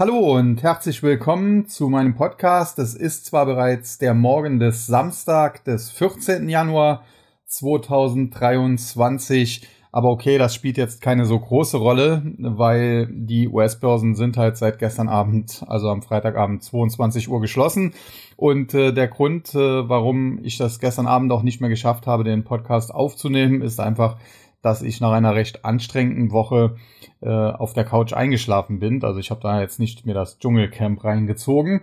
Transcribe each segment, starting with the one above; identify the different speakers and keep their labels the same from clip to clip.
Speaker 1: Hallo und herzlich willkommen zu meinem Podcast. Es ist zwar bereits der Morgen des Samstag, des 14. Januar 2023, aber okay, das spielt jetzt keine so große Rolle, weil die US-Börsen sind halt seit gestern Abend, also am Freitagabend 22 Uhr geschlossen. Und äh, der Grund, äh, warum ich das gestern Abend auch nicht mehr geschafft habe, den Podcast aufzunehmen, ist einfach, dass ich nach einer recht anstrengenden Woche äh, auf der Couch eingeschlafen bin. Also ich habe da jetzt nicht mir das Dschungelcamp reingezogen.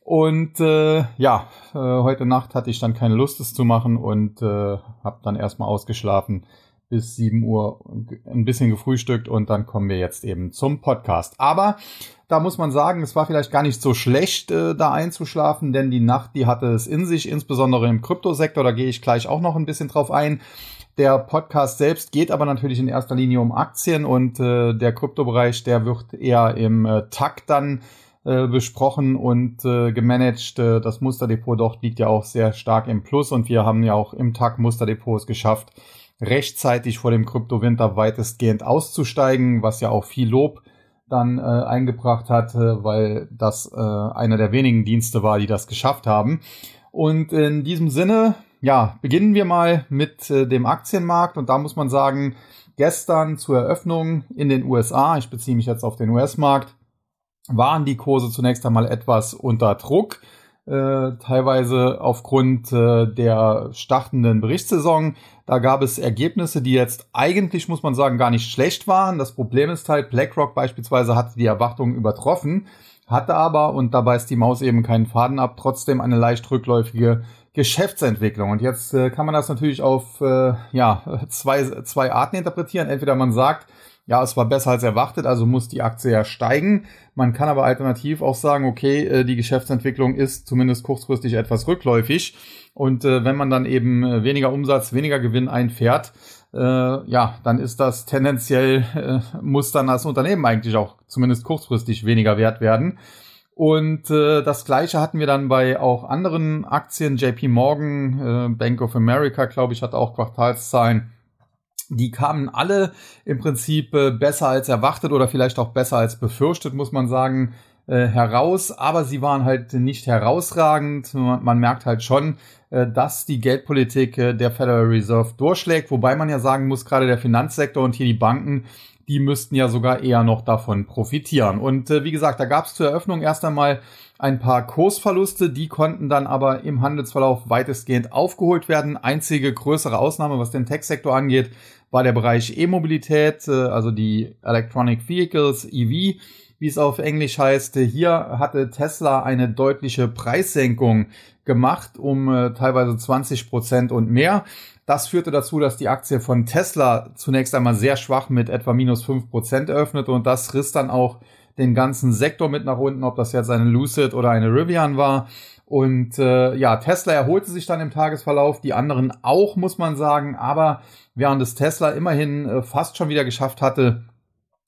Speaker 1: Und äh, ja, äh, heute Nacht hatte ich dann keine Lust, es zu machen und äh, habe dann erstmal ausgeschlafen bis 7 Uhr ein bisschen gefrühstückt und dann kommen wir jetzt eben zum Podcast. Aber da muss man sagen, es war vielleicht gar nicht so schlecht, äh, da einzuschlafen, denn die Nacht, die hatte es in sich, insbesondere im Kryptosektor, da gehe ich gleich auch noch ein bisschen drauf ein. Der Podcast selbst geht aber natürlich in erster Linie um Aktien und äh, der Kryptobereich, der wird eher im äh, Takt dann äh, besprochen und äh, gemanagt. Äh, das Musterdepot dort liegt ja auch sehr stark im Plus und wir haben ja auch im Tag Musterdepots geschafft, rechtzeitig vor dem Kryptowinter weitestgehend auszusteigen, was ja auch viel Lob dann äh, eingebracht hat, äh, weil das äh, einer der wenigen Dienste war, die das geschafft haben. Und in diesem Sinne ja, beginnen wir mal mit äh, dem Aktienmarkt und da muss man sagen, gestern zur Eröffnung in den USA, ich beziehe mich jetzt auf den US-Markt, waren die Kurse zunächst einmal etwas unter Druck, äh, teilweise aufgrund äh, der startenden Berichtssaison. Da gab es Ergebnisse, die jetzt eigentlich, muss man sagen, gar nicht schlecht waren. Das Problem ist halt, BlackRock beispielsweise hatte die Erwartungen übertroffen, hatte aber, und da beißt die Maus eben keinen Faden ab, trotzdem eine leicht rückläufige Geschäftsentwicklung. Und jetzt äh, kann man das natürlich auf äh, ja, zwei, zwei Arten interpretieren. Entweder man sagt, ja, es war besser als erwartet, also muss die Aktie ja steigen. Man kann aber alternativ auch sagen, okay, äh, die Geschäftsentwicklung ist zumindest kurzfristig etwas rückläufig. Und äh, wenn man dann eben äh, weniger Umsatz, weniger Gewinn einfährt, äh, ja, dann ist das tendenziell, muss dann das Unternehmen eigentlich auch zumindest kurzfristig weniger wert werden. Und äh, das gleiche hatten wir dann bei auch anderen Aktien. JP Morgan, äh, Bank of America, glaube ich, hatte auch Quartalszahlen. Die kamen alle im Prinzip äh, besser als erwartet oder vielleicht auch besser als befürchtet, muss man sagen, äh, heraus. Aber sie waren halt nicht herausragend. Man, man merkt halt schon, äh, dass die Geldpolitik äh, der Federal Reserve durchschlägt. Wobei man ja sagen muss, gerade der Finanzsektor und hier die Banken die müssten ja sogar eher noch davon profitieren. Und äh, wie gesagt, da gab es zur Eröffnung erst einmal ein paar Kursverluste, die konnten dann aber im Handelsverlauf weitestgehend aufgeholt werden. Einzige größere Ausnahme, was den Tech-Sektor angeht, war der Bereich E-Mobilität, äh, also die Electronic Vehicles, EV, wie es auf Englisch heißt. Hier hatte Tesla eine deutliche Preissenkung gemacht, um äh, teilweise 20 Prozent und mehr. Das führte dazu, dass die Aktie von Tesla zunächst einmal sehr schwach mit etwa minus fünf Prozent eröffnete und das riss dann auch den ganzen Sektor mit nach unten, ob das jetzt eine Lucid oder eine Rivian war. Und äh, ja, Tesla erholte sich dann im Tagesverlauf, die anderen auch, muss man sagen, aber während es Tesla immerhin äh, fast schon wieder geschafft hatte,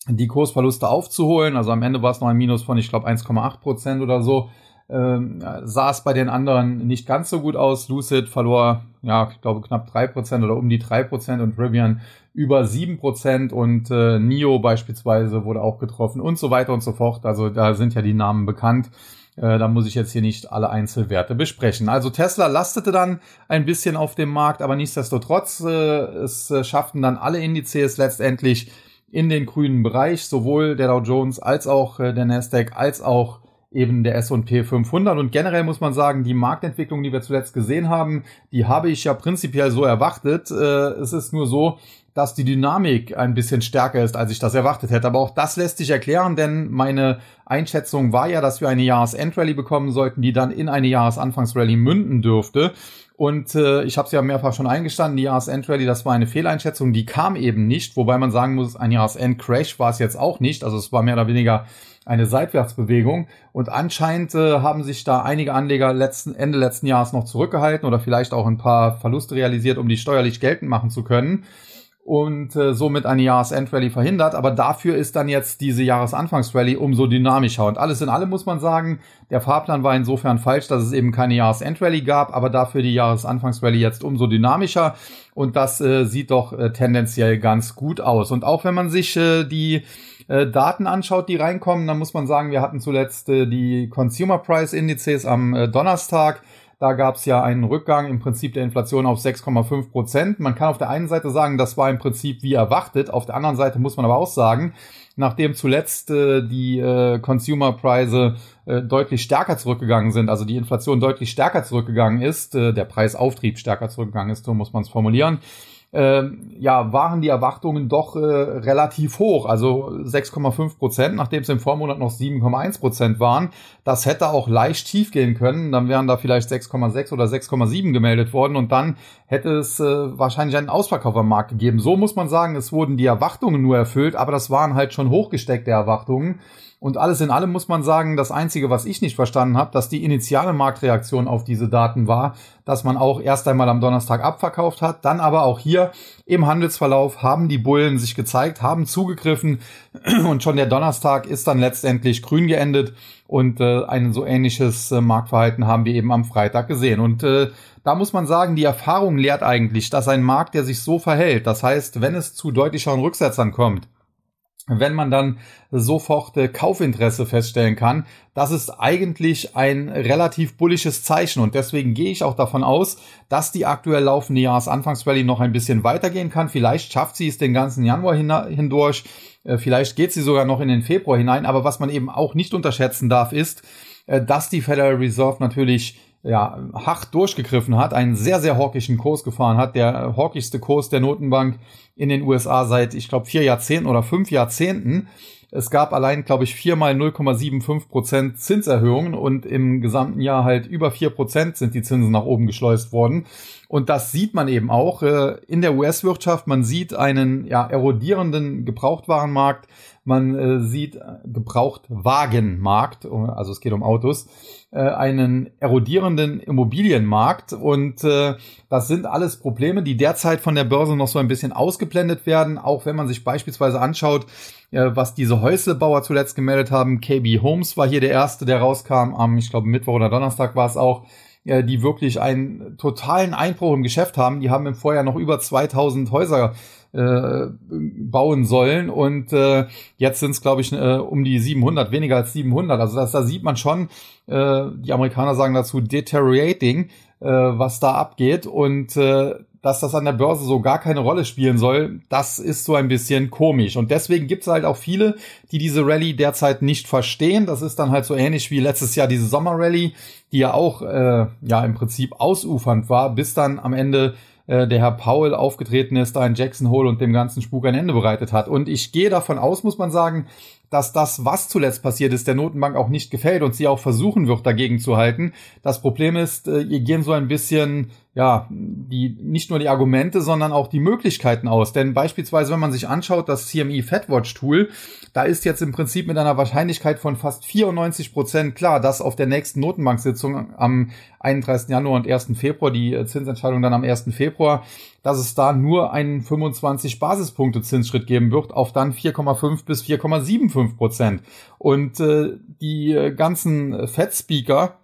Speaker 1: die Kursverluste aufzuholen, also am Ende war es noch ein Minus von, ich glaube, 1,8 Prozent oder so, ähm, sah es bei den anderen nicht ganz so gut aus. Lucid verlor, ja, ich glaube knapp drei Prozent oder um die drei Prozent und Rivian über sieben Prozent und äh, NIO beispielsweise wurde auch getroffen und so weiter und so fort. Also da sind ja die Namen bekannt. Äh, da muss ich jetzt hier nicht alle Einzelwerte besprechen. Also Tesla lastete dann ein bisschen auf dem Markt, aber nichtsdestotrotz, äh, es äh, schafften dann alle Indizes letztendlich in den grünen Bereich, sowohl der Dow Jones als auch äh, der Nasdaq als auch eben der S&P 500 und generell muss man sagen, die Marktentwicklung, die wir zuletzt gesehen haben, die habe ich ja prinzipiell so erwartet. Äh, es ist nur so, dass die Dynamik ein bisschen stärker ist, als ich das erwartet hätte. Aber auch das lässt sich erklären, denn meine Einschätzung war ja, dass wir eine Jahresendrallye bekommen sollten, die dann in eine Jahresanfangsrallye münden dürfte. Und äh, ich habe es ja mehrfach schon eingestanden, die Jahresendrallye, das war eine Fehleinschätzung, die kam eben nicht, wobei man sagen muss, ein Jahresendcrash war es jetzt auch nicht. Also es war mehr oder weniger eine Seitwärtsbewegung. Und anscheinend äh, haben sich da einige Anleger letzten, Ende letzten Jahres noch zurückgehalten oder vielleicht auch ein paar Verluste realisiert, um die steuerlich geltend machen zu können und äh, somit eine Jahresendrallye verhindert. Aber dafür ist dann jetzt diese Jahresanfangsrallye umso dynamischer. Und alles in allem muss man sagen, der Fahrplan war insofern falsch, dass es eben keine Jahresendrallye gab, aber dafür die Jahresanfangsrallye jetzt umso dynamischer. Und das äh, sieht doch äh, tendenziell ganz gut aus. Und auch wenn man sich äh, die äh, Daten anschaut, die reinkommen, dann muss man sagen, wir hatten zuletzt äh, die Consumer Price Indizes am äh, Donnerstag. Da gab es ja einen Rückgang im Prinzip der Inflation auf 6,5 Prozent. Man kann auf der einen Seite sagen, das war im Prinzip wie erwartet. Auf der anderen Seite muss man aber auch sagen, nachdem zuletzt äh, die äh, Consumer-Preise äh, deutlich stärker zurückgegangen sind, also die Inflation deutlich stärker zurückgegangen ist, äh, der Preisauftrieb stärker zurückgegangen ist, so muss man es formulieren, äh, ja, waren die Erwartungen doch äh, relativ hoch. Also 6,5 Prozent, nachdem es im Vormonat noch 7,1 Prozent waren. Das hätte auch leicht schief gehen können. Dann wären da vielleicht 6,6 oder 6,7 gemeldet worden und dann hätte es äh, wahrscheinlich einen Ausverkauf am Markt gegeben. So muss man sagen, es wurden die Erwartungen nur erfüllt, aber das waren halt schon hochgesteckte Erwartungen. Und alles in allem muss man sagen, das Einzige, was ich nicht verstanden habe, dass die initiale Marktreaktion auf diese Daten war, dass man auch erst einmal am Donnerstag abverkauft hat, dann aber auch hier im Handelsverlauf haben die Bullen sich gezeigt, haben zugegriffen und schon der Donnerstag ist dann letztendlich grün geendet und äh, ein so ähnliches äh, Marktverhalten haben wir eben am Freitag gesehen. Und äh, da muss man sagen, die Erfahrung lehrt eigentlich, dass ein Markt, der sich so verhält, das heißt, wenn es zu deutlicheren Rücksetzern kommt, wenn man dann sofort äh, Kaufinteresse feststellen kann, das ist eigentlich ein relativ bullisches Zeichen. Und deswegen gehe ich auch davon aus, dass die aktuell laufende Jahresanfangsrallye noch ein bisschen weitergehen kann. Vielleicht schafft sie es den ganzen Januar hindurch, äh, vielleicht geht sie sogar noch in den Februar hinein, aber was man eben auch nicht unterschätzen darf, ist, äh, dass die Federal Reserve natürlich ja, hart durchgegriffen hat, einen sehr, sehr hawkischen Kurs gefahren hat, der hawkigste Kurs der Notenbank in den USA seit, ich glaube, vier Jahrzehnten oder fünf Jahrzehnten. Es gab allein, glaube ich, viermal 0,75 Prozent Zinserhöhungen und im gesamten Jahr halt über vier Prozent sind die Zinsen nach oben geschleust worden. Und das sieht man eben auch äh, in der US-Wirtschaft. Man sieht einen ja, erodierenden Gebrauchtwarenmarkt. Man äh, sieht Gebrauchtwagenmarkt, also es geht um Autos, äh, einen erodierenden Immobilienmarkt. Und äh, das sind alles Probleme, die derzeit von der Börse noch so ein bisschen ausgeblendet werden. Auch wenn man sich beispielsweise anschaut, äh, was diese Häuslebauer zuletzt gemeldet haben. KB Homes war hier der erste, der rauskam am, ich glaube, Mittwoch oder Donnerstag war es auch äh, die wirklich einen totalen Einbruch im Geschäft haben. Die haben im Vorjahr noch über 2000 Häuser äh, bauen sollen. Und äh, jetzt sind es glaube ich äh, um die 700 weniger als 700 also das, da sieht man schon äh, die Amerikaner sagen dazu deteriorating äh, was da abgeht. Und äh, dass das an der Börse so gar keine Rolle spielen soll, das ist so ein bisschen komisch. Und deswegen gibt es halt auch viele, die diese Rallye derzeit nicht verstehen. Das ist dann halt so ähnlich wie letztes Jahr diese Sommerrallye, die ja auch äh, ja im Prinzip ausufernd war, bis dann am Ende äh, der Herr Paul aufgetreten ist, da in Jackson Hole und dem ganzen Spuk ein Ende bereitet hat. Und ich gehe davon aus, muss man sagen, dass das, was zuletzt passiert ist, der Notenbank auch nicht gefällt und sie auch versuchen wird, dagegen zu halten. Das Problem ist, äh, ihr gehen so ein bisschen ja, die, nicht nur die Argumente, sondern auch die Möglichkeiten aus. Denn beispielsweise, wenn man sich anschaut, das CME FedWatch Tool, da ist jetzt im Prinzip mit einer Wahrscheinlichkeit von fast 94 Prozent klar, dass auf der nächsten Notenbank-Sitzung am 31. Januar und 1. Februar, die äh, Zinsentscheidung dann am 1. Februar, dass es da nur einen 25 Basispunkte Zinsschritt geben wird auf dann 4,5 bis 4,75 Prozent. Und äh, die äh, ganzen Fed-Speaker,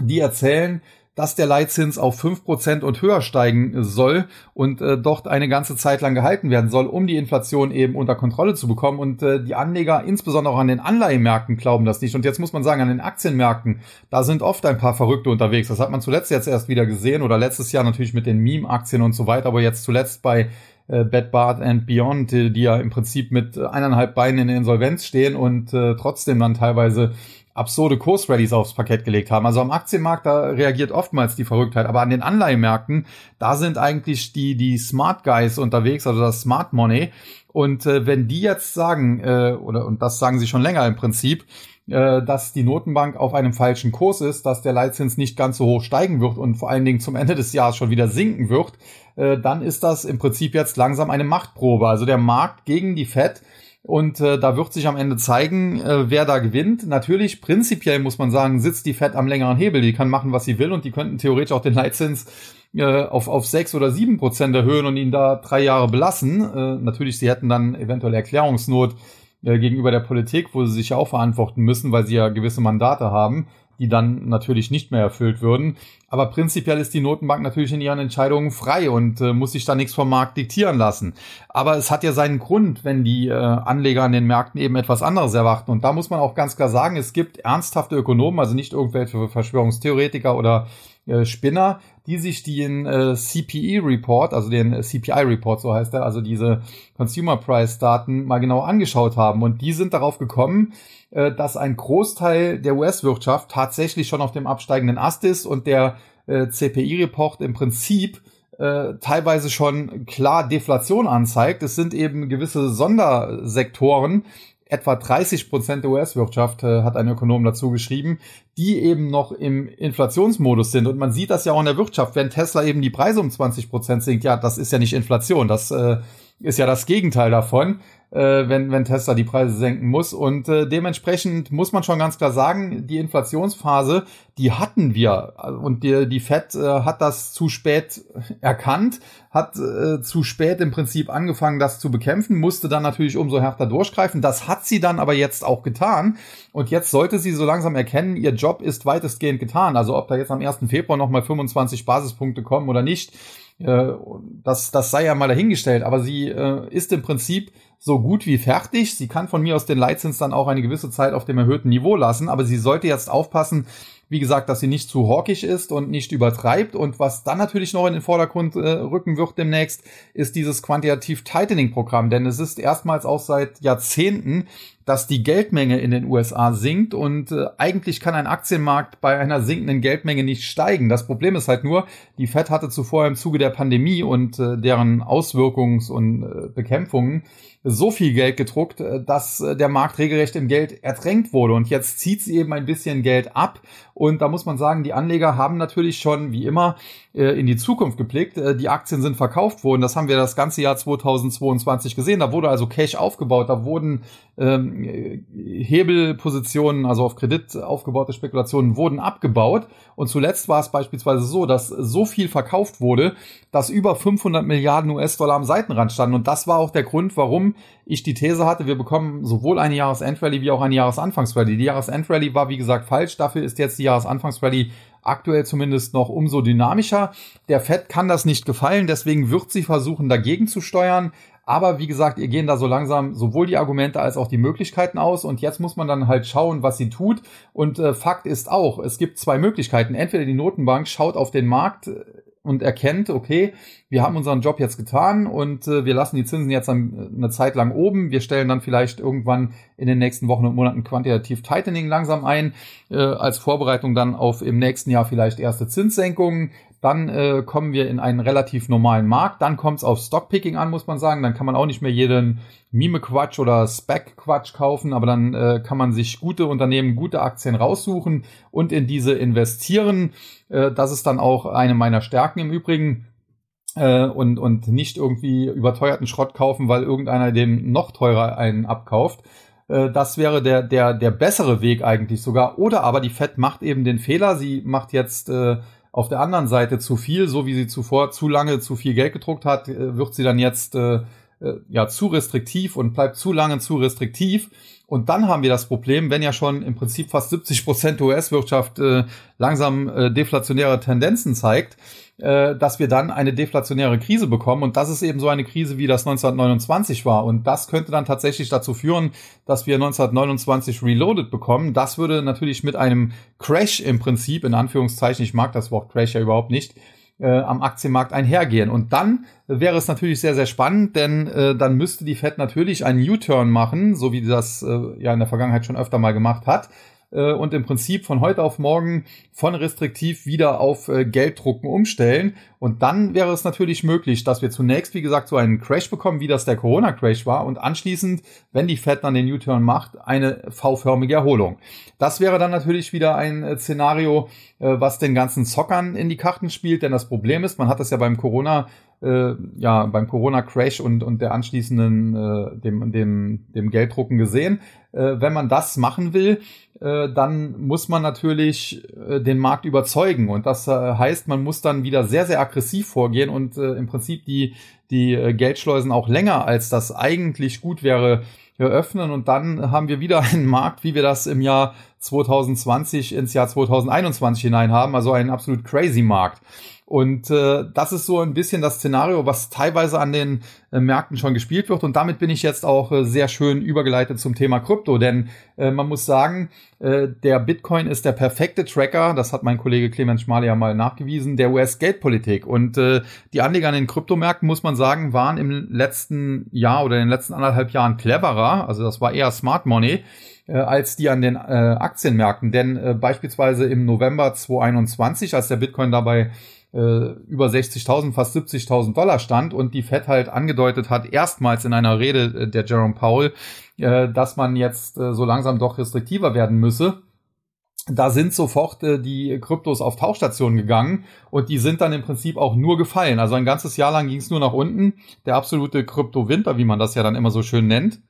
Speaker 1: die erzählen, dass der Leitzins auf fünf Prozent und höher steigen soll und äh, dort eine ganze Zeit lang gehalten werden soll, um die Inflation eben unter Kontrolle zu bekommen. Und äh, die Anleger, insbesondere auch an den Anleihenmärkten, glauben das nicht. Und jetzt muss man sagen, an den Aktienmärkten, da sind oft ein paar Verrückte unterwegs. Das hat man zuletzt jetzt erst wieder gesehen oder letztes Jahr natürlich mit den Meme-Aktien und so weiter, aber jetzt zuletzt bei äh, Bed Bath and Beyond, die, die ja im Prinzip mit eineinhalb Beinen in der Insolvenz stehen und äh, trotzdem dann teilweise absurde Kursrallies aufs Parkett gelegt haben. Also am Aktienmarkt, da reagiert oftmals die Verrücktheit, aber an den Anleihenmärkten, da sind eigentlich die, die Smart Guys unterwegs, also das Smart Money. Und äh, wenn die jetzt sagen, äh, oder und das sagen sie schon länger im Prinzip, äh, dass die Notenbank auf einem falschen Kurs ist, dass der Leitzins nicht ganz so hoch steigen wird und vor allen Dingen zum Ende des Jahres schon wieder sinken wird, äh, dann ist das im Prinzip jetzt langsam eine Machtprobe. Also der Markt gegen die Fed und äh, da wird sich am Ende zeigen, äh, wer da gewinnt. Natürlich, prinzipiell muss man sagen, sitzt die Fed am längeren Hebel. Die kann machen, was sie will und die könnten theoretisch auch den Leitzins auf, auf sechs oder sieben Prozent erhöhen und ihn da drei Jahre belassen. Natürlich, sie hätten dann eventuell Erklärungsnot äh, gegenüber der Politik, wo sie sich ja auch verantworten müssen, weil sie ja gewisse Mandate haben die dann natürlich nicht mehr erfüllt würden. Aber prinzipiell ist die Notenbank natürlich in ihren Entscheidungen frei und äh, muss sich da nichts vom Markt diktieren lassen. Aber es hat ja seinen Grund, wenn die äh, Anleger an den Märkten eben etwas anderes erwarten. Und da muss man auch ganz klar sagen, es gibt ernsthafte Ökonomen, also nicht irgendwelche Verschwörungstheoretiker oder äh, Spinner, die sich den äh, CPE-Report, also den äh, CPI-Report, so heißt er, also diese Consumer Price-Daten mal genau angeschaut haben. Und die sind darauf gekommen, äh, dass ein Großteil der US-Wirtschaft tatsächlich schon auf dem absteigenden Ast ist und der äh, CPI-Report im Prinzip äh, teilweise schon klar Deflation anzeigt. Es sind eben gewisse Sondersektoren, etwa 30 Prozent der US-Wirtschaft, äh, hat ein Ökonom dazu geschrieben, die eben noch im Inflationsmodus sind. Und man sieht das ja auch in der Wirtschaft, wenn Tesla eben die Preise um 20 Prozent sinkt, ja, das ist ja nicht Inflation, das äh, ist ja das Gegenteil davon äh, wenn, wenn Tesla die Preise senken muss. Und äh, dementsprechend muss man schon ganz klar sagen, die Inflationsphase, die hatten wir. Und die, die Fed äh, hat das zu spät erkannt, hat äh, zu spät im Prinzip angefangen, das zu bekämpfen, musste dann natürlich umso härter durchgreifen. Das hat sie dann aber jetzt auch getan. Und jetzt sollte sie so langsam erkennen, ihr Job ist weitestgehend getan. Also ob da jetzt am 1. Februar nochmal 25 Basispunkte kommen oder nicht, äh, das, das sei ja mal dahingestellt. Aber sie äh, ist im Prinzip so gut wie fertig. Sie kann von mir aus den Leitzins dann auch eine gewisse Zeit auf dem erhöhten Niveau lassen, aber sie sollte jetzt aufpassen, wie gesagt, dass sie nicht zu hawkisch ist und nicht übertreibt. Und was dann natürlich noch in den Vordergrund äh, rücken wird demnächst, ist dieses Quantitativ Tightening Programm. Denn es ist erstmals auch seit Jahrzehnten dass die Geldmenge in den USA sinkt und äh, eigentlich kann ein Aktienmarkt bei einer sinkenden Geldmenge nicht steigen. Das Problem ist halt nur, die Fed hatte zuvor im Zuge der Pandemie und äh, deren Auswirkungs- und äh, Bekämpfungen so viel Geld gedruckt, äh, dass äh, der Markt regelrecht im Geld ertränkt wurde. Und jetzt zieht sie eben ein bisschen Geld ab. Und da muss man sagen, die Anleger haben natürlich schon, wie immer, äh, in die Zukunft geblickt. Die Aktien sind verkauft worden. Das haben wir das ganze Jahr 2022 gesehen. Da wurde also Cash aufgebaut. Da wurden ähm, Hebelpositionen, also auf Kredit aufgebaute Spekulationen wurden abgebaut. Und zuletzt war es beispielsweise so, dass so viel verkauft wurde, dass über 500 Milliarden US-Dollar am Seitenrand standen. Und das war auch der Grund, warum ich die These hatte, wir bekommen sowohl eine Jahresendrallye wie auch eine Jahresanfangsrallye. Die Jahresendrallye war, wie gesagt, falsch. Dafür ist jetzt die Jahresanfangsrallye aktuell zumindest noch umso dynamischer. Der Fed kann das nicht gefallen, deswegen wird sie versuchen, dagegen zu steuern. Aber wie gesagt, ihr gehen da so langsam sowohl die Argumente als auch die Möglichkeiten aus. Und jetzt muss man dann halt schauen, was sie tut. Und äh, Fakt ist auch, es gibt zwei Möglichkeiten. Entweder die Notenbank schaut auf den Markt äh, und erkennt, okay, wir haben unseren Job jetzt getan und äh, wir lassen die Zinsen jetzt an, eine Zeit lang oben. Wir stellen dann vielleicht irgendwann in den nächsten Wochen und Monaten quantitativ Tightening langsam ein, äh, als Vorbereitung dann auf im nächsten Jahr vielleicht erste Zinssenkungen. Dann äh, kommen wir in einen relativ normalen Markt. Dann kommt es auf Stockpicking an, muss man sagen. Dann kann man auch nicht mehr jeden Mime-Quatsch oder Spec-Quatsch kaufen, aber dann äh, kann man sich gute Unternehmen, gute Aktien raussuchen und in diese investieren. Äh, das ist dann auch eine meiner Stärken im Übrigen. Äh, und, und nicht irgendwie überteuerten Schrott kaufen, weil irgendeiner dem noch teurer einen abkauft äh, das wäre der, der, der bessere Weg eigentlich sogar. Oder aber die Fed macht eben den Fehler. Sie macht jetzt äh, auf der anderen Seite zu viel, so wie sie zuvor zu lange zu viel Geld gedruckt hat, äh, wird sie dann jetzt äh, äh, ja zu restriktiv und bleibt zu lange zu restriktiv. Und dann haben wir das Problem, wenn ja schon im Prinzip fast 70 Prozent US-Wirtschaft äh, langsam äh, deflationäre Tendenzen zeigt, äh, dass wir dann eine deflationäre Krise bekommen. Und das ist eben so eine Krise, wie das 1929 war. Und das könnte dann tatsächlich dazu führen, dass wir 1929 Reloaded bekommen. Das würde natürlich mit einem Crash im Prinzip, in Anführungszeichen, ich mag das Wort Crash ja überhaupt nicht, äh, am Aktienmarkt einhergehen. Und dann wäre es natürlich sehr, sehr spannend, denn äh, dann müsste die Fed natürlich einen U-Turn machen, so wie das äh, ja in der Vergangenheit schon öfter mal gemacht hat äh, und im Prinzip von heute auf morgen von restriktiv wieder auf äh, Gelddrucken umstellen. Und dann wäre es natürlich möglich, dass wir zunächst, wie gesagt, so einen Crash bekommen, wie das der Corona-Crash war, und anschließend, wenn die Fed dann den U-Turn macht, eine V-förmige Erholung. Das wäre dann natürlich wieder ein äh, Szenario, äh, was den ganzen Zockern in die Karten spielt, denn das Problem ist, man hat das ja beim Corona äh, ja beim Corona Crash und und der anschließenden äh, dem dem dem Gelddrucken gesehen. Äh, wenn man das machen will, äh, dann muss man natürlich äh, den Markt überzeugen. Und das äh, heißt, man muss dann wieder sehr, sehr aggressiv vorgehen und im Prinzip die, die Geldschleusen auch länger, als das eigentlich gut wäre, öffnen. Und dann haben wir wieder einen Markt, wie wir das im Jahr 2020 ins Jahr 2021 hinein haben, also ein absolut crazy Markt. Und äh, das ist so ein bisschen das Szenario, was teilweise an den äh, Märkten schon gespielt wird. Und damit bin ich jetzt auch äh, sehr schön übergeleitet zum Thema Krypto. Denn äh, man muss sagen, äh, der Bitcoin ist der perfekte Tracker, das hat mein Kollege Clemens Schmale ja mal nachgewiesen, der US-Geldpolitik. Und äh, die Anleger an den Kryptomärkten, muss man sagen, waren im letzten Jahr oder in den letzten anderthalb Jahren cleverer. Also das war eher Smart Money äh, als die an den äh, Aktienmärkten. Denn äh, beispielsweise im November 2021, als der Bitcoin dabei äh, über 60.000, fast 70.000 Dollar stand und die Fed halt angedeutet hat, erstmals in einer Rede äh, der Jerome Powell, äh, dass man jetzt äh, so langsam doch restriktiver werden müsse. Da sind sofort äh, die Kryptos auf Tauchstationen gegangen und die sind dann im Prinzip auch nur gefallen. Also ein ganzes Jahr lang ging es nur nach unten. Der absolute Krypto-Winter, wie man das ja dann immer so schön nennt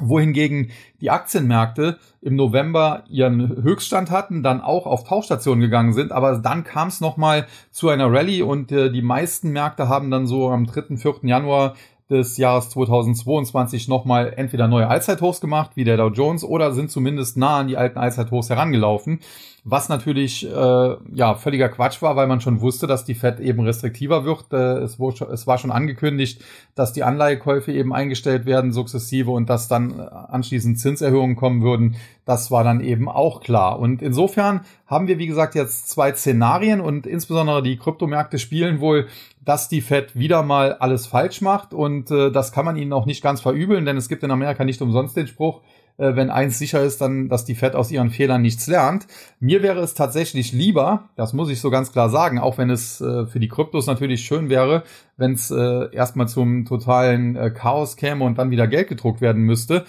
Speaker 1: wohingegen die Aktienmärkte im November ihren Höchststand hatten, dann auch auf Tauchstationen gegangen sind, aber dann kam es nochmal zu einer Rallye und äh, die meisten Märkte haben dann so am 3., 4. Januar des Jahres 2022 nochmal entweder neue Allzeithochs gemacht, wie der Dow Jones, oder sind zumindest nah an die alten Allzeithochs herangelaufen was natürlich äh, ja völliger Quatsch war, weil man schon wusste, dass die Fed eben restriktiver wird. Äh, es, wurde, es war schon angekündigt, dass die Anleihekäufe eben eingestellt werden sukzessive und dass dann anschließend Zinserhöhungen kommen würden. Das war dann eben auch klar. Und insofern haben wir, wie gesagt, jetzt zwei Szenarien und insbesondere die Kryptomärkte spielen wohl, dass die Fed wieder mal alles falsch macht und äh, das kann man ihnen auch nicht ganz verübeln, denn es gibt in Amerika nicht umsonst den Spruch, äh, wenn eins sicher ist, dann, dass die Fed aus ihren Fehlern nichts lernt. Mir wäre es tatsächlich lieber, das muss ich so ganz klar sagen, auch wenn es äh, für die Kryptos natürlich schön wäre, wenn es äh, erstmal zum totalen äh, Chaos käme und dann wieder Geld gedruckt werden müsste.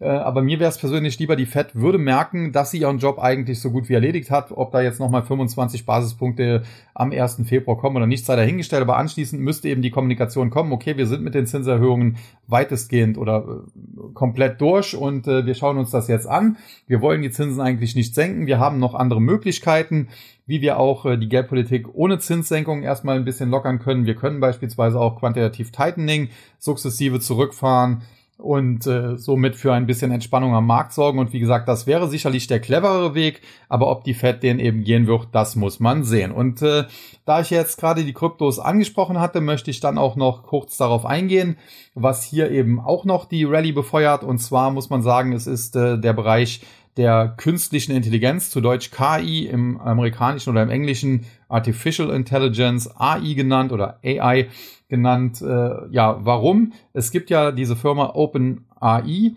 Speaker 1: Äh, aber mir wäre es persönlich lieber, die Fed würde merken, dass sie ihren Job eigentlich so gut wie erledigt hat. Ob da jetzt nochmal 25 Basispunkte am 1. Februar kommen oder nicht, sei dahingestellt. Aber anschließend müsste eben die Kommunikation kommen, okay, wir sind mit den Zinserhöhungen weitestgehend oder äh, komplett durch und äh, wir schauen uns das jetzt an. Wir wollen die Zinsen eigentlich nicht senken. Wir haben noch andere Möglichkeiten wie wir auch äh, die Geldpolitik ohne Zinssenkung erstmal ein bisschen lockern können. Wir können beispielsweise auch quantitativ Tightening sukzessive zurückfahren und äh, somit für ein bisschen Entspannung am Markt sorgen. Und wie gesagt, das wäre sicherlich der cleverere Weg, aber ob die Fed den eben gehen wird, das muss man sehen. Und äh, da ich jetzt gerade die Kryptos angesprochen hatte, möchte ich dann auch noch kurz darauf eingehen, was hier eben auch noch die Rallye befeuert. Und zwar muss man sagen, es ist äh, der Bereich der künstlichen Intelligenz, zu Deutsch KI im amerikanischen oder im englischen Artificial Intelligence, AI genannt oder AI genannt. Äh, ja, warum? Es gibt ja diese Firma OpenAI,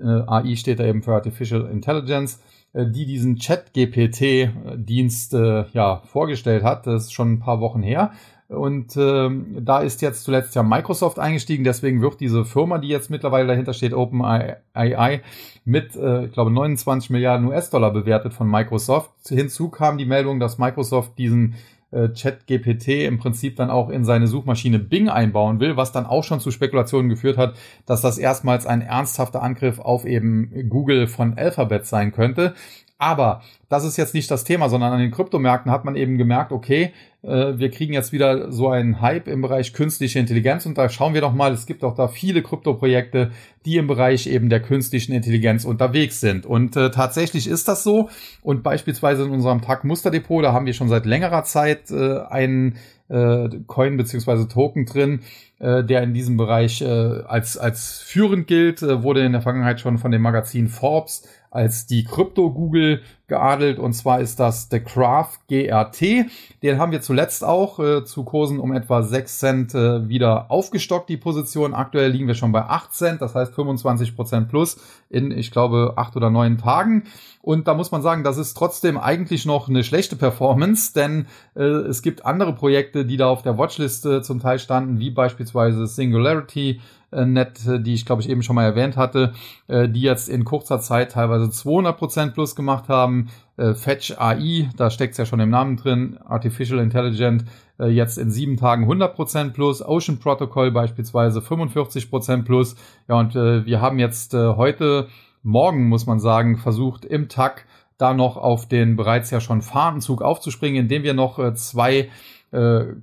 Speaker 1: äh, AI steht da eben für Artificial Intelligence, äh, die diesen Chat-GPT-Dienst äh, ja vorgestellt hat. Das ist schon ein paar Wochen her. Und ähm, da ist jetzt zuletzt ja Microsoft eingestiegen, deswegen wird diese Firma, die jetzt mittlerweile dahinter steht, OpenAI, mit, äh, ich glaube, 29 Milliarden US-Dollar bewertet von Microsoft. Hinzu kam die Meldung, dass Microsoft diesen äh, ChatGPT im Prinzip dann auch in seine Suchmaschine Bing einbauen will, was dann auch schon zu Spekulationen geführt hat, dass das erstmals ein ernsthafter Angriff auf eben Google von Alphabet sein könnte. Aber das ist jetzt nicht das Thema, sondern an den Kryptomärkten hat man eben gemerkt, okay, äh, wir kriegen jetzt wieder so einen Hype im Bereich künstliche Intelligenz und da schauen wir doch mal, es gibt auch da viele Kryptoprojekte, die im Bereich eben der künstlichen Intelligenz unterwegs sind. Und äh, tatsächlich ist das so. Und beispielsweise in unserem Tag Musterdepot, da haben wir schon seit längerer Zeit äh, einen äh, Coin beziehungsweise Token drin, äh, der in diesem Bereich äh, als, als führend gilt, äh, wurde in der Vergangenheit schon von dem Magazin Forbes als die Krypto-Google geadelt und zwar ist das The Craft GRT. Den haben wir zuletzt auch äh, zu Kursen um etwa 6 Cent äh, wieder aufgestockt, die Position. Aktuell liegen wir schon bei 8 Cent, das heißt 25 Prozent plus in, ich glaube, 8 oder 9 Tagen. Und da muss man sagen, das ist trotzdem eigentlich noch eine schlechte Performance, denn äh, es gibt andere Projekte, die da auf der Watchliste zum Teil standen, wie beispielsweise Singularity, Net, die ich glaube ich eben schon mal erwähnt hatte, äh, die jetzt in kurzer Zeit teilweise 200% plus gemacht haben. Äh, Fetch AI, da steckt's ja schon im Namen drin, Artificial Intelligent, jetzt in sieben Tagen 100% plus, Ocean Protocol beispielsweise 45% plus. Ja, und wir haben jetzt heute, morgen muss man sagen, versucht im Tag da noch auf den bereits ja schon fahrenden Zug aufzuspringen, indem wir noch zwei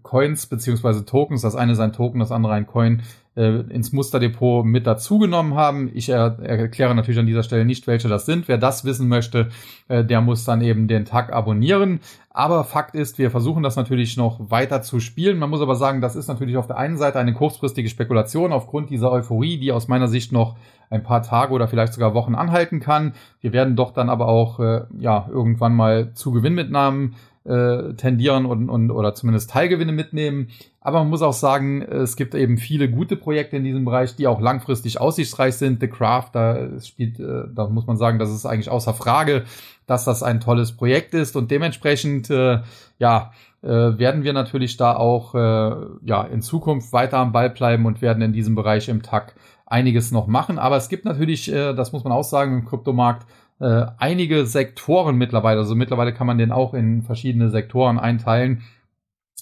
Speaker 1: Coins beziehungsweise Tokens, das eine ist ein Token, das andere ein Coin, äh, ins Musterdepot mit dazugenommen haben. Ich er, erkläre natürlich an dieser Stelle nicht, welche das sind. Wer das wissen möchte, äh, der muss dann eben den Tag abonnieren. Aber Fakt ist, wir versuchen das natürlich noch weiter zu spielen. Man muss aber sagen, das ist natürlich auf der einen Seite eine kurzfristige Spekulation aufgrund dieser Euphorie, die aus meiner Sicht noch ein paar Tage oder vielleicht sogar Wochen anhalten kann. Wir werden doch dann aber auch äh, ja irgendwann mal zu Gewinnmitnahmen äh, tendieren und, und oder zumindest Teilgewinne mitnehmen. Aber man muss auch sagen, es gibt eben viele gute Projekte in diesem Bereich, die auch langfristig aussichtsreich sind. The Craft, da spielt, äh, da muss man sagen, das ist eigentlich außer Frage, dass das ein tolles Projekt ist und dementsprechend, äh, ja, äh, werden wir natürlich da auch äh, ja in Zukunft weiter am Ball bleiben und werden in diesem Bereich im TAC einiges noch machen. Aber es gibt natürlich, äh, das muss man auch sagen, im Kryptomarkt äh, einige Sektoren mittlerweile. Also mittlerweile kann man den auch in verschiedene Sektoren einteilen.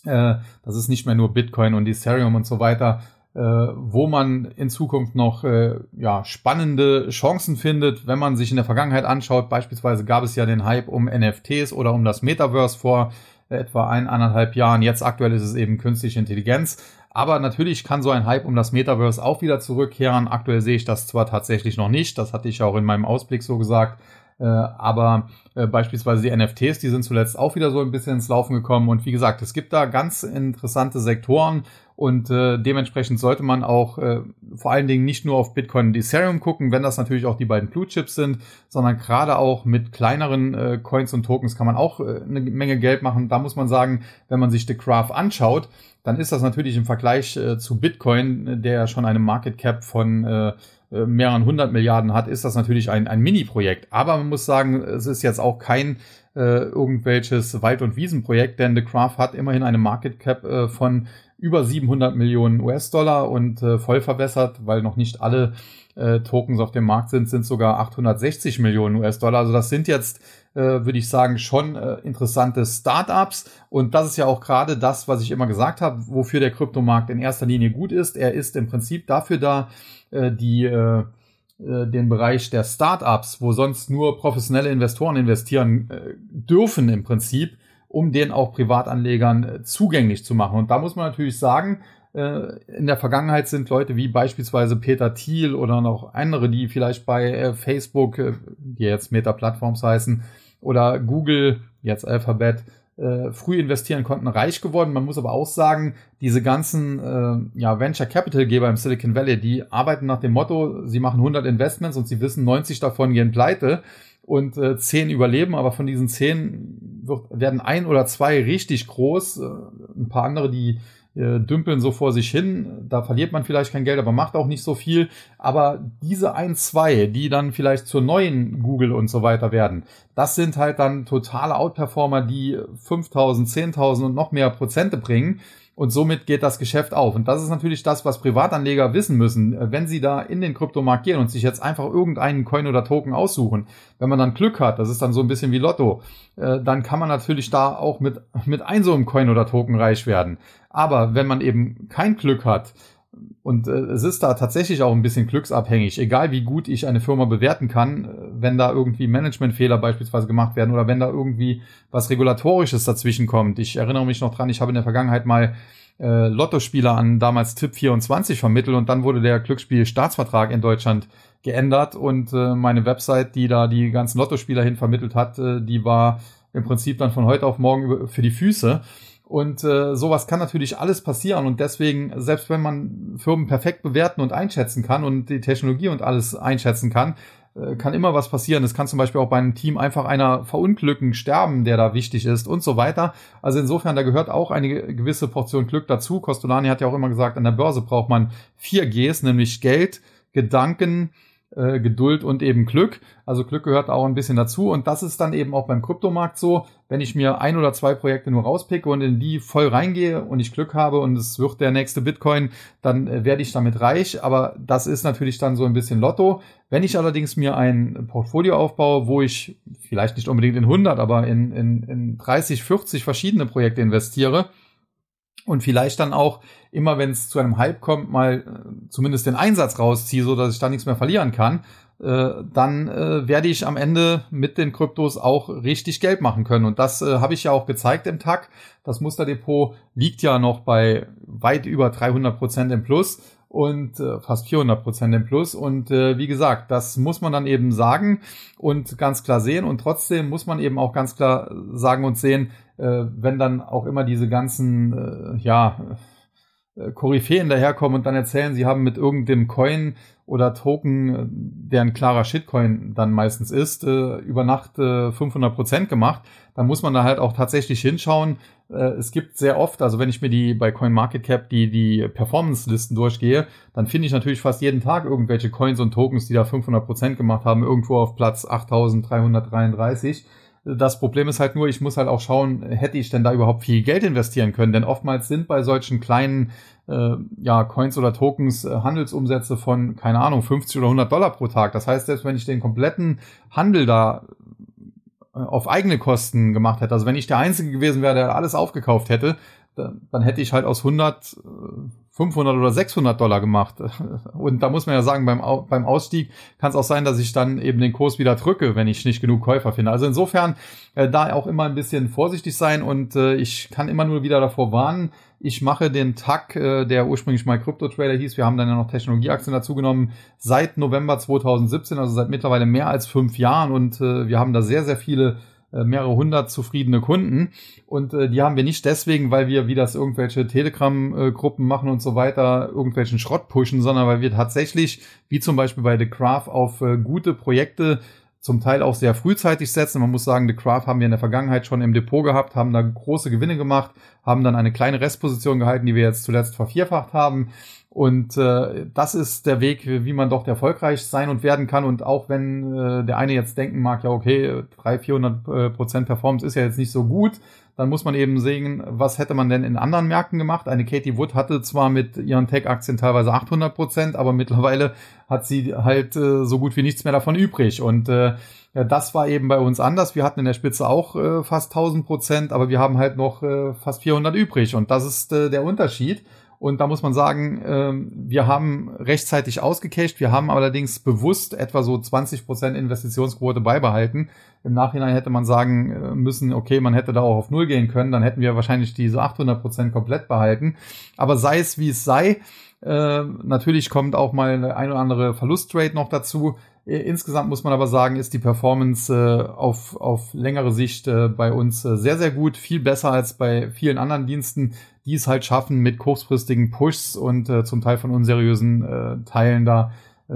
Speaker 1: Äh, das ist nicht mehr nur Bitcoin und Ethereum und so weiter, äh, wo man in Zukunft noch äh, ja, spannende Chancen findet, wenn man sich in der Vergangenheit anschaut. Beispielsweise gab es ja den Hype um NFTs oder um das Metaverse vor etwa ein, anderthalb Jahren. Jetzt aktuell ist es eben künstliche Intelligenz. Aber natürlich kann so ein Hype um das Metaverse auch wieder zurückkehren. Aktuell sehe ich das zwar tatsächlich noch nicht, das hatte ich auch in meinem Ausblick so gesagt, äh, aber äh, beispielsweise die NFTs, die sind zuletzt auch wieder so ein bisschen ins Laufen gekommen. Und wie gesagt, es gibt da ganz interessante Sektoren und äh, dementsprechend sollte man auch äh, vor allen Dingen nicht nur auf Bitcoin und Ethereum gucken, wenn das natürlich auch die beiden Blue Chips sind, sondern gerade auch mit kleineren äh, Coins und Tokens kann man auch äh, eine Menge Geld machen. Da muss man sagen, wenn man sich The Graph anschaut, dann ist das natürlich im Vergleich äh, zu Bitcoin, der ja schon eine Market Cap von äh, äh, mehreren hundert Milliarden hat, ist das natürlich ein, ein Mini-Projekt. Aber man muss sagen, es ist jetzt auch kein äh, irgendwelches Wald- und Wiesenprojekt, denn The Craft hat immerhin eine Market Cap äh, von über 700 Millionen US-Dollar und äh, voll verwässert, weil noch nicht alle äh, Tokens auf dem Markt sind, sind sogar 860 Millionen US-Dollar. Also das sind jetzt, äh, würde ich sagen, schon äh, interessante Startups. Und das ist ja auch gerade das, was ich immer gesagt habe, wofür der Kryptomarkt in erster Linie gut ist. Er ist im Prinzip dafür da, äh, die äh, äh, den Bereich der Startups, wo sonst nur professionelle Investoren investieren äh, dürfen im Prinzip, um den auch Privatanlegern zugänglich zu machen. Und da muss man natürlich sagen, in der Vergangenheit sind Leute wie beispielsweise Peter Thiel oder noch andere, die vielleicht bei Facebook, die jetzt Meta-Plattforms heißen, oder Google, jetzt Alphabet, früh investieren konnten, reich geworden. Man muss aber auch sagen, diese ganzen äh, ja, Venture Capital Geber im Silicon Valley, die arbeiten nach dem Motto, sie machen 100 Investments und sie wissen, 90 davon gehen pleite und äh, 10 überleben, aber von diesen 10 wird, werden ein oder zwei richtig groß, äh, ein paar andere, die äh, dümpeln so vor sich hin. Da verliert man vielleicht kein Geld, aber macht auch nicht so viel. Aber diese ein, zwei, die dann vielleicht zur neuen Google und so weiter werden, das sind halt dann totale Outperformer, die 5000, 10.000 und noch mehr Prozente bringen. Und somit geht das Geschäft auf. Und das ist natürlich das, was Privatanleger wissen müssen. Wenn sie da in den Kryptomarkt gehen und sich jetzt einfach irgendeinen Coin oder Token aussuchen, wenn man dann Glück hat, das ist dann so ein bisschen wie Lotto, äh, dann kann man natürlich da auch mit, mit ein so einem Coin oder Token reich werden. Aber wenn man eben kein Glück hat, und äh, es ist da tatsächlich auch ein bisschen glücksabhängig, egal wie gut ich eine Firma bewerten kann, äh, wenn da irgendwie Managementfehler beispielsweise gemacht werden oder wenn da irgendwie was Regulatorisches dazwischen kommt. Ich erinnere mich noch dran, ich habe in der Vergangenheit mal äh, Lottospieler an damals Tipp 24 vermittelt und dann wurde der Glücksspiel-Staatsvertrag in Deutschland geändert und äh, meine Website, die da die ganzen Lottospieler hin vermittelt hat, äh, die war im Prinzip dann von heute auf morgen für die Füße. Und äh, sowas kann natürlich alles passieren und deswegen, selbst wenn man Firmen perfekt bewerten und einschätzen kann und die Technologie und alles einschätzen kann, äh, kann immer was passieren. Es kann zum Beispiel auch bei einem Team einfach einer verunglücken, sterben, der da wichtig ist und so weiter. Also insofern, da gehört auch eine gewisse Portion Glück dazu. Costolani hat ja auch immer gesagt, an der Börse braucht man vier Gs, nämlich Geld, Gedanken, äh, Geduld und eben Glück. Also Glück gehört auch ein bisschen dazu. Und das ist dann eben auch beim Kryptomarkt so. Wenn ich mir ein oder zwei Projekte nur rauspicke und in die voll reingehe und ich Glück habe und es wird der nächste Bitcoin, dann äh, werde ich damit reich. Aber das ist natürlich dann so ein bisschen Lotto. Wenn ich allerdings mir ein Portfolio aufbaue, wo ich vielleicht nicht unbedingt in 100, aber in, in, in 30, 40 verschiedene Projekte investiere, und vielleicht dann auch immer, wenn es zu einem Hype kommt, mal äh, zumindest den Einsatz rausziehe, so dass ich da nichts mehr verlieren kann, äh, dann äh, werde ich am Ende mit den Kryptos auch richtig Geld machen können. Und das äh, habe ich ja auch gezeigt im Tag. Das Musterdepot liegt ja noch bei weit über 300 Prozent im Plus. Und äh, fast 400 Prozent im Plus. Und äh, wie gesagt, das muss man dann eben sagen und ganz klar sehen. Und trotzdem muss man eben auch ganz klar sagen und sehen, äh, wenn dann auch immer diese ganzen, äh, ja, äh, Koryphäen daherkommen und dann erzählen, sie haben mit irgendeinem Coin oder Token, der ein klarer Shitcoin dann meistens ist, äh, über Nacht äh, 500 Prozent gemacht, dann muss man da halt auch tatsächlich hinschauen. Äh, es gibt sehr oft, also wenn ich mir die bei CoinMarketCap die, die Performance-Listen durchgehe, dann finde ich natürlich fast jeden Tag irgendwelche Coins und Tokens, die da 500 Prozent gemacht haben, irgendwo auf Platz 8333. Das Problem ist halt nur, ich muss halt auch schauen, hätte ich denn da überhaupt viel Geld investieren können? Denn oftmals sind bei solchen kleinen äh, ja, Coins oder Tokens äh, Handelsumsätze von, keine Ahnung, 50 oder 100 Dollar pro Tag. Das heißt, selbst wenn ich den kompletten Handel da auf eigene Kosten gemacht hätte, also wenn ich der Einzige gewesen wäre, der alles aufgekauft hätte, dann, dann hätte ich halt aus 100 500 oder 600 Dollar gemacht. Und da muss man ja sagen, beim, beim Ausstieg kann es auch sein, dass ich dann eben den Kurs wieder drücke, wenn ich nicht genug Käufer finde. Also insofern äh, da auch immer ein bisschen vorsichtig sein und äh, ich kann immer nur wieder davor warnen. Ich mache den Tag, äh, der ursprünglich mal Crypto Trader hieß, wir haben dann ja noch Technologieaktien dazu genommen, seit November 2017, also seit mittlerweile mehr als fünf Jahren und äh, wir haben da sehr, sehr viele mehrere hundert zufriedene Kunden. Und äh, die haben wir nicht deswegen, weil wir, wie das irgendwelche Telegram-Gruppen machen und so weiter, irgendwelchen Schrott pushen, sondern weil wir tatsächlich, wie zum Beispiel bei The Craft, auf äh, gute Projekte zum Teil auch sehr frühzeitig setzen. Man muss sagen, The Craft haben wir in der Vergangenheit schon im Depot gehabt, haben da große Gewinne gemacht, haben dann eine kleine Restposition gehalten, die wir jetzt zuletzt vervierfacht haben. Und äh, das ist der Weg, wie man doch erfolgreich sein und werden kann. Und auch wenn äh, der eine jetzt denken mag, ja okay, 300, 400 äh, Prozent Performance ist ja jetzt nicht so gut, dann muss man eben sehen, was hätte man denn in anderen Märkten gemacht. Eine Katie Wood hatte zwar mit ihren Tech-Aktien teilweise 800 Prozent, aber mittlerweile hat sie halt äh, so gut wie nichts mehr davon übrig. Und äh, ja, das war eben bei uns anders. Wir hatten in der Spitze auch äh, fast 1000 Prozent, aber wir haben halt noch äh, fast 400 übrig. Und das ist äh, der Unterschied. Und da muss man sagen, ähm, wir haben rechtzeitig ausgecasht. Wir haben allerdings bewusst etwa so 20 Prozent Investitionsquote beibehalten. Im Nachhinein hätte man sagen äh, müssen, okay, man hätte da auch auf Null gehen können. Dann hätten wir wahrscheinlich diese 800 Prozent komplett behalten. Aber sei es wie es sei, äh, natürlich kommt auch mal eine ein oder andere Verlusttrade noch dazu. Insgesamt muss man aber sagen, ist die Performance äh, auf, auf längere Sicht äh, bei uns äh, sehr, sehr gut. Viel besser als bei vielen anderen Diensten, die es halt schaffen, mit kurzfristigen Pushs und äh, zum Teil von unseriösen äh, Teilen da äh,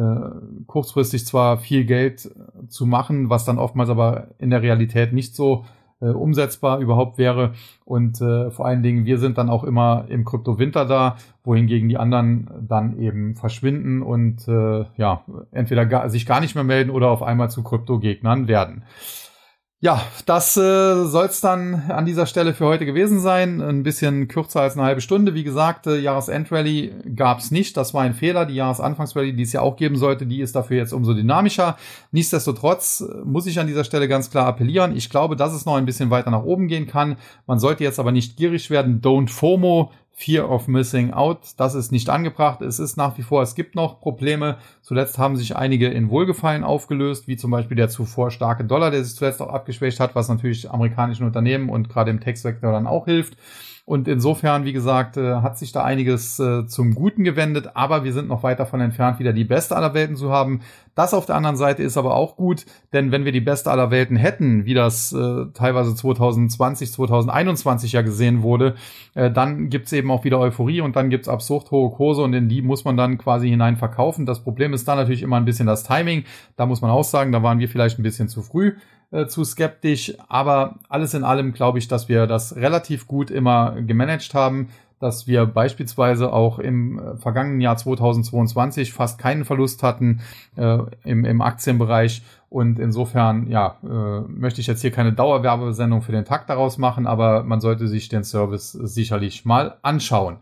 Speaker 1: kurzfristig zwar viel Geld zu machen, was dann oftmals aber in der Realität nicht so äh, umsetzbar überhaupt wäre. Und äh, vor allen Dingen, wir sind dann auch immer im Krypto-Winter da, wohingegen die anderen dann eben verschwinden und äh, ja, entweder gar, sich gar nicht mehr melden oder auf einmal zu Krypto-Gegnern werden. Ja, das äh, soll es dann an dieser Stelle für heute gewesen sein. Ein bisschen kürzer als eine halbe Stunde. Wie gesagt, äh, Jahresendrallye gab es nicht. Das war ein Fehler. Die Jahresanfangsrallye, die es ja auch geben sollte, die ist dafür jetzt umso dynamischer. Nichtsdestotrotz äh, muss ich an dieser Stelle ganz klar appellieren. Ich glaube, dass es noch ein bisschen weiter nach oben gehen kann. Man sollte jetzt aber nicht gierig werden. Don't FOMO. Fear of Missing Out, das ist nicht angebracht. Es ist nach wie vor, es gibt noch Probleme. Zuletzt haben sich einige in Wohlgefallen aufgelöst, wie zum Beispiel der zuvor starke Dollar, der sich zuletzt auch abgeschwächt hat, was natürlich amerikanischen Unternehmen und gerade im Tech-Sektor dann auch hilft. Und insofern, wie gesagt, äh, hat sich da einiges äh, zum Guten gewendet, aber wir sind noch weit davon entfernt, wieder die beste aller Welten zu haben. Das auf der anderen Seite ist aber auch gut, denn wenn wir die beste aller Welten hätten, wie das äh, teilweise 2020, 2021 ja gesehen wurde, dann gibt's eben auch wieder Euphorie und dann gibt's absurd hohe Kurse und in die muss man dann quasi hinein verkaufen. Das Problem ist da natürlich immer ein bisschen das Timing. Da muss man auch sagen, da waren wir vielleicht ein bisschen zu früh äh, zu skeptisch. Aber alles in allem glaube ich, dass wir das relativ gut immer gemanagt haben, dass wir beispielsweise auch im äh, vergangenen Jahr 2022 fast keinen Verlust hatten äh, im, im Aktienbereich. Und insofern, ja, äh, möchte ich jetzt hier keine Dauerwerbesendung für den Tag daraus machen, aber man sollte sich den Service sicherlich mal anschauen.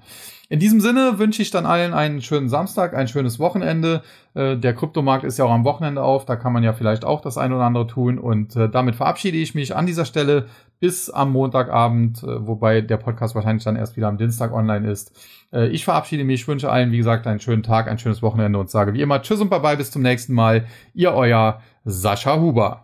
Speaker 1: In diesem Sinne wünsche ich dann allen einen schönen Samstag, ein schönes Wochenende. Äh, der Kryptomarkt ist ja auch am Wochenende auf, da kann man ja vielleicht auch das eine oder andere tun. Und äh, damit verabschiede ich mich an dieser Stelle bis am Montagabend, äh, wobei der Podcast wahrscheinlich dann erst wieder am Dienstag online ist. Ich verabschiede mich, wünsche allen, wie gesagt, einen schönen Tag, ein schönes Wochenende und sage wie immer Tschüss und Bye-bye, bis zum nächsten Mal. Ihr euer Sascha Huber.